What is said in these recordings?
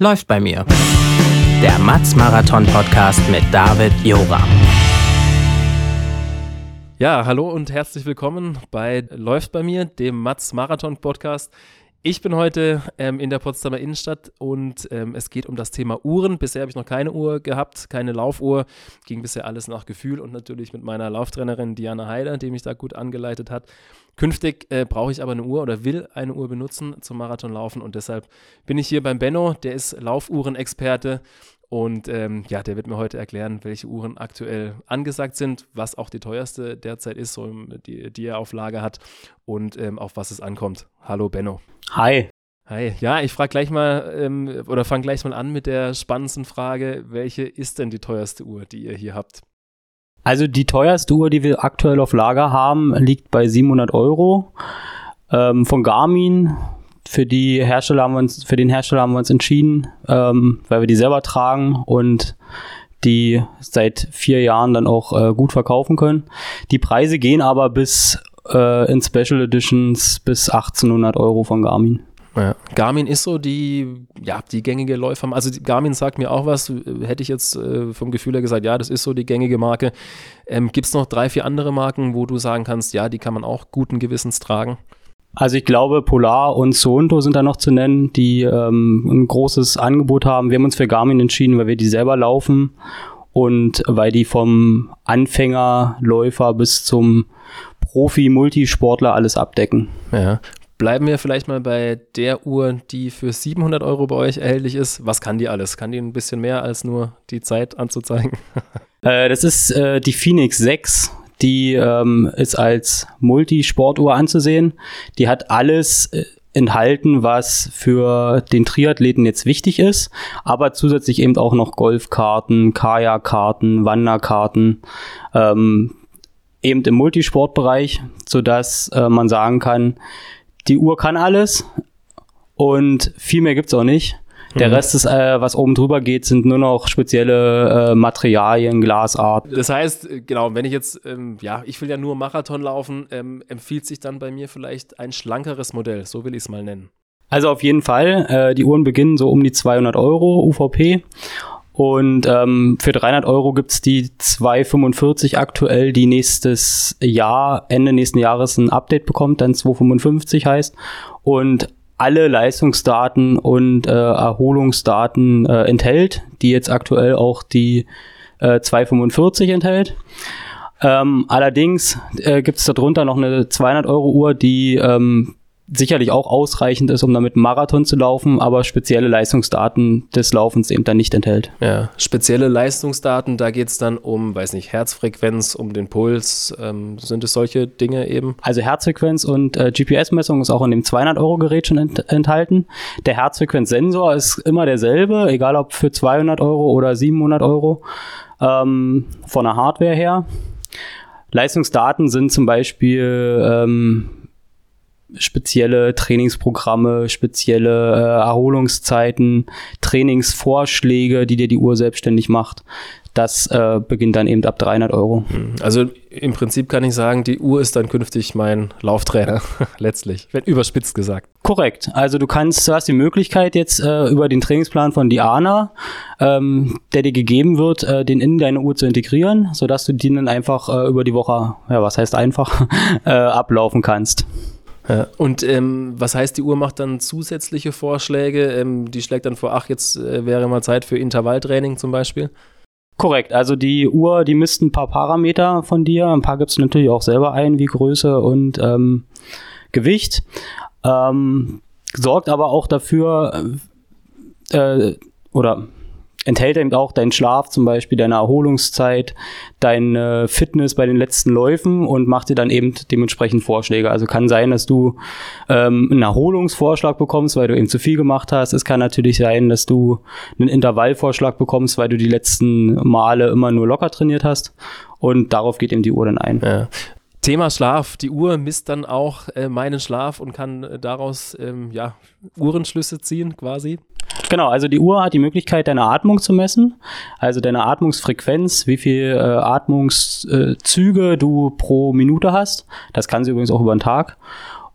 Läuft bei mir. Der Matz Marathon Podcast mit David Jora. Ja, hallo und herzlich willkommen bei Läuft bei mir, dem Matz Marathon Podcast. Ich bin heute ähm, in der Potsdamer Innenstadt und ähm, es geht um das Thema Uhren. Bisher habe ich noch keine Uhr gehabt, keine Laufuhr. Ging bisher alles nach Gefühl und natürlich mit meiner Lauftrainerin Diana Heider, die mich da gut angeleitet hat. Künftig äh, brauche ich aber eine Uhr oder will eine Uhr benutzen zum Marathonlaufen und deshalb bin ich hier beim Benno, der ist Laufuhrenexperte und ähm, ja, der wird mir heute erklären, welche Uhren aktuell angesagt sind, was auch die teuerste derzeit ist, so die, die er auf Lager hat und ähm, auf was es ankommt. Hallo Benno. Hi. Hi. Ja, ich frage gleich mal ähm, oder fange gleich mal an mit der spannendsten Frage. Welche ist denn die teuerste Uhr, die ihr hier habt? Also die teuerste Uhr, die wir aktuell auf Lager haben, liegt bei 700 Euro. Ähm, von Garmin für die Hersteller haben wir uns, für den Hersteller haben wir uns entschieden, ähm, weil wir die selber tragen und die seit vier Jahren dann auch äh, gut verkaufen können. Die Preise gehen aber bis äh, in Special Editions bis 1800 Euro von Garmin. Ja. Garmin ist so die, ja, die gängige Läufer. Also Garmin sagt mir auch was, hätte ich jetzt äh, vom Gefühl her gesagt, ja, das ist so die gängige Marke. Ähm, Gibt es noch drei, vier andere Marken, wo du sagen kannst, ja, die kann man auch guten Gewissens tragen? Also ich glaube, Polar und Sonto sind da noch zu nennen, die ähm, ein großes Angebot haben. Wir haben uns für Garmin entschieden, weil wir die selber laufen und weil die vom Anfängerläufer bis zum Profi-Multisportler alles abdecken. Ja. Bleiben wir vielleicht mal bei der Uhr, die für 700 Euro bei euch erhältlich ist. Was kann die alles? Kann die ein bisschen mehr als nur die Zeit anzuzeigen? äh, das ist äh, die Phoenix 6 die ähm, ist als Multisportuhr anzusehen. Die hat alles äh, enthalten, was für den Triathleten jetzt wichtig ist, aber zusätzlich eben auch noch Golfkarten, Kajakkarten, Wanderkarten, ähm, eben im Multisportbereich, sodass äh, man sagen kann, die Uhr kann alles und viel mehr gibt's auch nicht. Der mhm. Rest ist, äh, was oben drüber geht, sind nur noch spezielle äh, Materialien, Glasart. Das heißt, genau, wenn ich jetzt, ähm, ja, ich will ja nur Marathon laufen, ähm, empfiehlt sich dann bei mir vielleicht ein schlankeres Modell, so will ich es mal nennen. Also auf jeden Fall, äh, die Uhren beginnen so um die 200 Euro UVP. Und ähm, für 300 Euro gibt's die 245 aktuell, die nächstes Jahr, Ende nächsten Jahres ein Update bekommt, dann 255 heißt. Und alle Leistungsdaten und äh, Erholungsdaten äh, enthält, die jetzt aktuell auch die äh, 245 enthält. Ähm, allerdings äh, gibt es darunter noch eine 200 Euro Uhr, die ähm, sicherlich auch ausreichend ist, um damit einen Marathon zu laufen, aber spezielle Leistungsdaten des Laufens eben dann nicht enthält. Ja, spezielle Leistungsdaten, da geht es dann um, weiß nicht, Herzfrequenz, um den Puls. Ähm, sind es solche Dinge eben? Also Herzfrequenz und äh, GPS-Messung ist auch in dem 200-Euro-Gerät schon ent enthalten. Der Herzfrequenzsensor ist immer derselbe, egal ob für 200 Euro oder 700 Euro ähm, von der Hardware her. Leistungsdaten sind zum Beispiel ähm, spezielle Trainingsprogramme, spezielle äh, Erholungszeiten, Trainingsvorschläge, die dir die Uhr selbstständig macht. Das äh, beginnt dann eben ab 300 Euro. Hm. Also im Prinzip kann ich sagen, die Uhr ist dann künftig mein Lauftrainer, letztlich, wenn überspitzt gesagt. Korrekt. Also du kannst, du hast die Möglichkeit jetzt äh, über den Trainingsplan von Diana, ähm, der dir gegeben wird, äh, den in deine Uhr zu integrieren, sodass du den dann einfach äh, über die Woche, ja was heißt einfach, äh, ablaufen kannst. Ja. Und ähm, was heißt, die Uhr macht dann zusätzliche Vorschläge? Ähm, die schlägt dann vor, ach, jetzt äh, wäre mal Zeit für Intervalltraining zum Beispiel? Korrekt, also die Uhr, die misst ein paar Parameter von dir. Ein paar gibst du natürlich auch selber ein, wie Größe und ähm, Gewicht. Ähm, sorgt aber auch dafür, äh, oder enthält eben auch deinen Schlaf, zum Beispiel deine Erholungszeit, deine Fitness bei den letzten Läufen und macht dir dann eben dementsprechend Vorschläge. Also kann sein, dass du ähm, einen Erholungsvorschlag bekommst, weil du eben zu viel gemacht hast. Es kann natürlich sein, dass du einen Intervallvorschlag bekommst, weil du die letzten Male immer nur locker trainiert hast. Und darauf geht eben die Uhr dann ein. Ja. Thema Schlaf. Die Uhr misst dann auch äh, meinen Schlaf und kann äh, daraus ähm, ja, Uhrenschlüsse ziehen quasi. Genau, also die Uhr hat die Möglichkeit, deine Atmung zu messen, also deine Atmungsfrequenz, wie viel äh, Atmungszüge du pro Minute hast. Das kann sie übrigens auch über den Tag.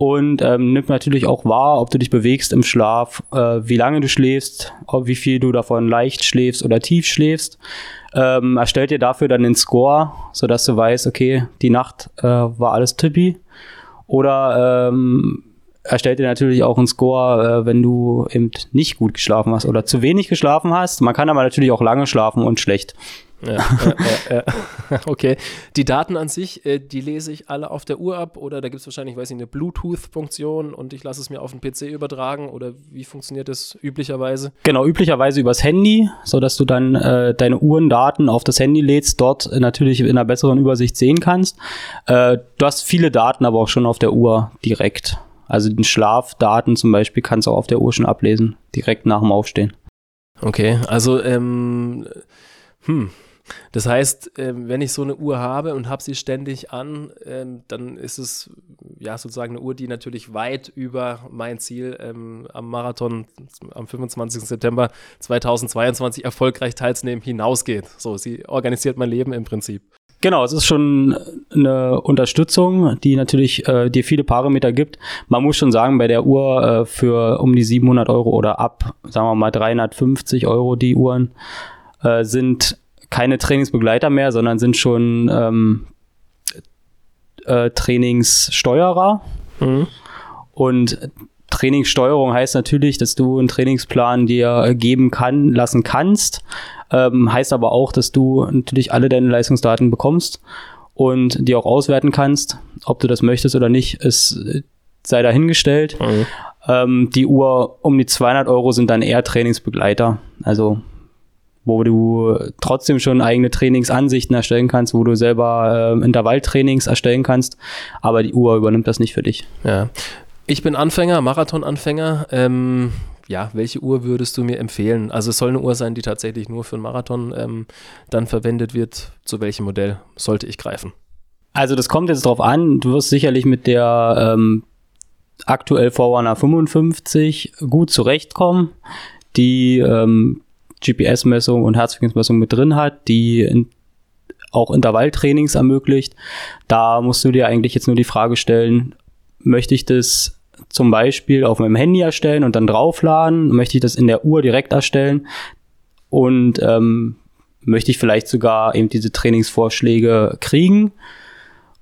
Und ähm, nimmt natürlich auch wahr, ob du dich bewegst im Schlaf, äh, wie lange du schläfst, ob, wie viel du davon leicht schläfst oder tief schläfst. Ähm, erstellt dir dafür dann den Score, sodass du weißt, okay, die Nacht äh, war alles tippi. Oder ähm, erstellt dir natürlich auch einen Score, äh, wenn du eben nicht gut geschlafen hast oder zu wenig geschlafen hast. Man kann aber natürlich auch lange schlafen und schlecht. Ja, äh, äh, okay. Die Daten an sich, äh, die lese ich alle auf der Uhr ab oder da gibt es wahrscheinlich, weiß ich, eine Bluetooth-Funktion und ich lasse es mir auf den PC übertragen oder wie funktioniert das üblicherweise? Genau, üblicherweise übers Handy, sodass du dann äh, deine Uhrendaten auf das Handy lädst, dort natürlich in einer besseren Übersicht sehen kannst. Äh, du hast viele Daten aber auch schon auf der Uhr direkt. Also den Schlafdaten zum Beispiel kannst du auch auf der Uhr schon ablesen, direkt nach dem Aufstehen. Okay, also ähm, hm, das heißt, ähm, wenn ich so eine Uhr habe und habe sie ständig an, ähm, dann ist es ja sozusagen eine Uhr, die natürlich weit über mein Ziel ähm, am Marathon am 25. September 2022 erfolgreich teilzunehmen hinausgeht. So, sie organisiert mein Leben im Prinzip. Genau, es ist schon eine Unterstützung, die natürlich äh, dir viele Parameter gibt. Man muss schon sagen, bei der Uhr äh, für um die 700 Euro oder ab, sagen wir mal 350 Euro die Uhren, äh, sind keine Trainingsbegleiter mehr, sondern sind schon ähm, äh, Trainingssteuerer. Mhm. Und Trainingssteuerung heißt natürlich, dass du einen Trainingsplan dir geben kann, lassen kannst. Ähm, heißt aber auch, dass du natürlich alle deine Leistungsdaten bekommst und die auch auswerten kannst. Ob du das möchtest oder nicht, ist, sei dahingestellt. Mhm. Ähm, die Uhr um die 200 Euro sind dann eher Trainingsbegleiter. Also wo du trotzdem schon eigene Trainingsansichten erstellen kannst, wo du selber äh, Intervalltrainings erstellen kannst, aber die Uhr übernimmt das nicht für dich. Ja. Ich bin Anfänger, Marathon-Anfänger. Ähm, ja, welche Uhr würdest du mir empfehlen? Also es soll eine Uhr sein, die tatsächlich nur für einen Marathon ähm, dann verwendet wird. Zu welchem Modell sollte ich greifen? Also das kommt jetzt drauf an. Du wirst sicherlich mit der ähm, aktuell Forerunner 55 gut zurechtkommen. Die ähm, GPS-Messung und Herzfrequenzmessung mit drin hat, die in, auch Intervalltrainings ermöglicht. Da musst du dir eigentlich jetzt nur die Frage stellen, möchte ich das zum Beispiel auf meinem Handy erstellen und dann draufladen? Möchte ich das in der Uhr direkt erstellen? Und ähm, möchte ich vielleicht sogar eben diese Trainingsvorschläge kriegen,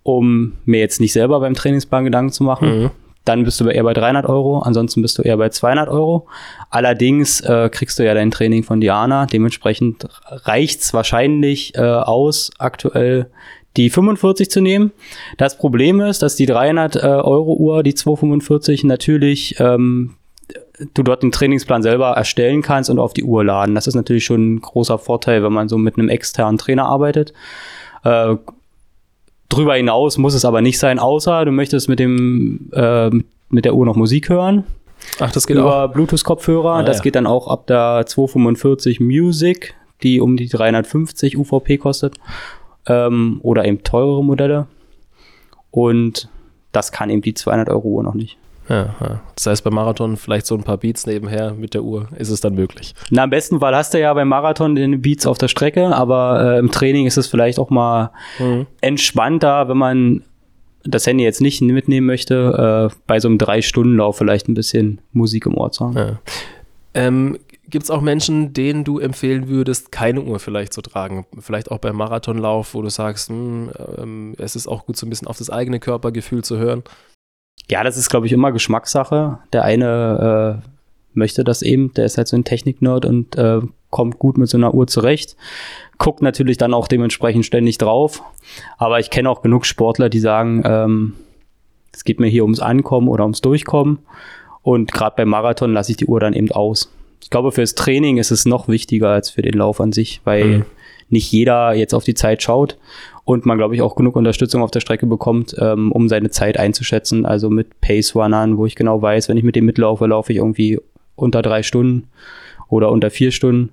um mir jetzt nicht selber beim Trainingsplan Gedanken zu machen? Mhm dann bist du eher bei 300 Euro, ansonsten bist du eher bei 200 Euro. Allerdings äh, kriegst du ja dein Training von Diana, dementsprechend reicht's wahrscheinlich äh, aus, aktuell die 45 zu nehmen. Das Problem ist, dass die 300 äh, Euro Uhr, die 245 natürlich ähm, du dort den Trainingsplan selber erstellen kannst und auf die Uhr laden. Das ist natürlich schon ein großer Vorteil, wenn man so mit einem externen Trainer arbeitet. Äh, Drüber hinaus muss es aber nicht sein, außer du möchtest mit dem äh, mit der Uhr noch Musik hören. Ach, das geht über Bluetooth-Kopfhörer. Ah, das ja. geht dann auch ab der 245 Music, die um die 350 UVP kostet. Ähm, oder eben teurere Modelle. Und das kann eben die 200 Euro Uhr noch nicht. Ja, ja. Das heißt, beim Marathon vielleicht so ein paar Beats nebenher mit der Uhr ist es dann möglich. Na, am besten Fall hast du ja beim Marathon den Beats auf der Strecke, aber äh, im Training ist es vielleicht auch mal mhm. entspannter, wenn man das Handy jetzt nicht mitnehmen möchte, äh, bei so einem Drei-Stunden-Lauf vielleicht ein bisschen Musik im Ohr zu haben. Ja. Ähm, Gibt es auch Menschen, denen du empfehlen würdest, keine Uhr vielleicht zu tragen? Vielleicht auch beim Marathonlauf, wo du sagst, mh, hm, ähm, es ist auch gut, so ein bisschen auf das eigene Körpergefühl zu hören? Ja, das ist, glaube ich, immer Geschmackssache. Der eine äh, möchte das eben, der ist halt so ein Technik-Nerd und äh, kommt gut mit so einer Uhr zurecht. Guckt natürlich dann auch dementsprechend ständig drauf. Aber ich kenne auch genug Sportler, die sagen, ähm, es geht mir hier ums Ankommen oder ums Durchkommen. Und gerade beim Marathon lasse ich die Uhr dann eben aus. Ich glaube, fürs Training ist es noch wichtiger als für den Lauf an sich, weil mhm. Nicht jeder jetzt auf die Zeit schaut und man, glaube ich, auch genug Unterstützung auf der Strecke bekommt, ähm, um seine Zeit einzuschätzen. Also mit Pace-Runnern, wo ich genau weiß, wenn ich mit dem mitlaufe, laufe ich irgendwie unter drei Stunden oder unter vier Stunden.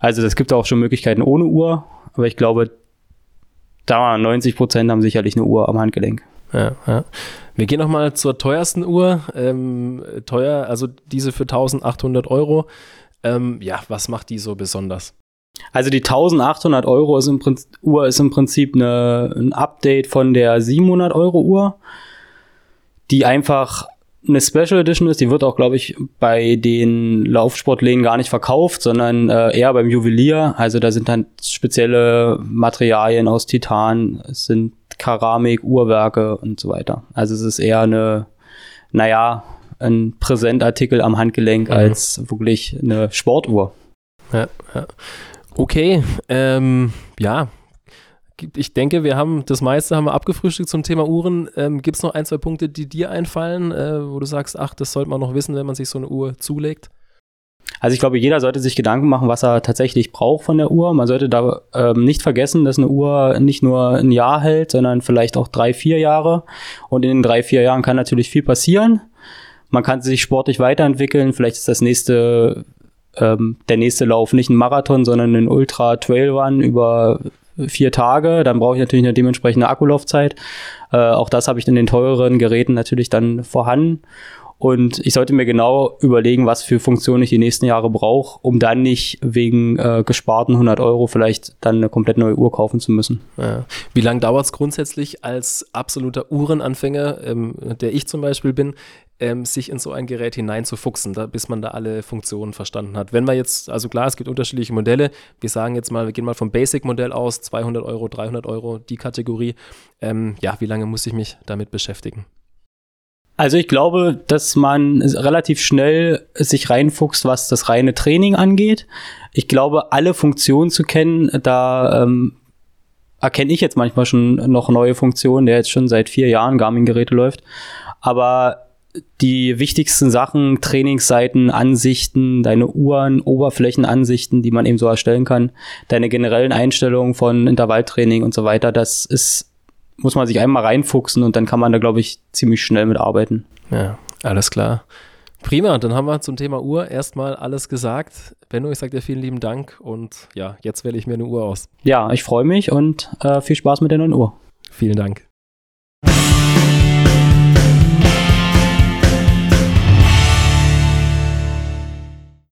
Also es gibt auch schon Möglichkeiten ohne Uhr, aber ich glaube, da 90 Prozent haben sicherlich eine Uhr am Handgelenk. Ja, ja. Wir gehen nochmal zur teuersten Uhr. Ähm, teuer, also diese für 1800 Euro. Ähm, ja, was macht die so besonders? Also die 1800 Euro ist im Prinzip, Uhr ist im Prinzip eine, ein Update von der 700 Euro Uhr. die einfach eine Special Edition ist. Die wird auch, glaube ich, bei den Laufsportläden gar nicht verkauft, sondern äh, eher beim Juwelier. Also da sind dann spezielle Materialien aus Titan, es sind Keramik, Uhrwerke und so weiter. Also es ist eher eine, naja, ein Präsentartikel am Handgelenk mhm. als wirklich eine Sportuhr. Ja, ja. Okay, ähm, ja, ich denke, wir haben das meiste haben wir abgefrühstückt zum Thema Uhren. Ähm, Gibt es noch ein, zwei Punkte, die dir einfallen, äh, wo du sagst, ach, das sollte man noch wissen, wenn man sich so eine Uhr zulegt? Also ich glaube, jeder sollte sich Gedanken machen, was er tatsächlich braucht von der Uhr. Man sollte da ähm, nicht vergessen, dass eine Uhr nicht nur ein Jahr hält, sondern vielleicht auch drei, vier Jahre. Und in den drei, vier Jahren kann natürlich viel passieren. Man kann sich sportlich weiterentwickeln. Vielleicht ist das nächste, ähm, der nächste Lauf nicht ein Marathon, sondern ein Ultra Trail Run über vier Tage. Dann brauche ich natürlich eine dementsprechende Akkulaufzeit. Äh, auch das habe ich in den teureren Geräten natürlich dann vorhanden. Und ich sollte mir genau überlegen, was für Funktionen ich die nächsten Jahre brauche, um dann nicht wegen äh, gesparten 100 Euro vielleicht dann eine komplett neue Uhr kaufen zu müssen. Ja. Wie lange dauert es grundsätzlich als absoluter Uhrenanfänger, ähm, der ich zum Beispiel bin, ähm, sich in so ein Gerät hineinzufuchsen, da, bis man da alle Funktionen verstanden hat. Wenn man jetzt, also klar, es gibt unterschiedliche Modelle. Wir sagen jetzt mal, wir gehen mal vom Basic-Modell aus, 200 Euro, 300 Euro, die Kategorie. Ähm, ja, wie lange muss ich mich damit beschäftigen? Also ich glaube, dass man relativ schnell sich reinfuchst, was das reine Training angeht. Ich glaube, alle Funktionen zu kennen, da ähm, erkenne ich jetzt manchmal schon noch neue Funktionen, der jetzt schon seit vier Jahren Garmin-Geräte läuft. Aber die wichtigsten Sachen, Trainingsseiten, Ansichten, deine Uhren, Oberflächenansichten, die man eben so erstellen kann, deine generellen Einstellungen von Intervalltraining und so weiter, das ist muss man sich einmal reinfuchsen und dann kann man da, glaube ich, ziemlich schnell mit arbeiten. Ja, alles klar. Prima, dann haben wir zum Thema Uhr erstmal alles gesagt. Benno, ich sage dir vielen lieben Dank und ja, jetzt wähle ich mir eine Uhr aus. Ja, ich freue mich und äh, viel Spaß mit der neuen Uhr. Vielen Dank.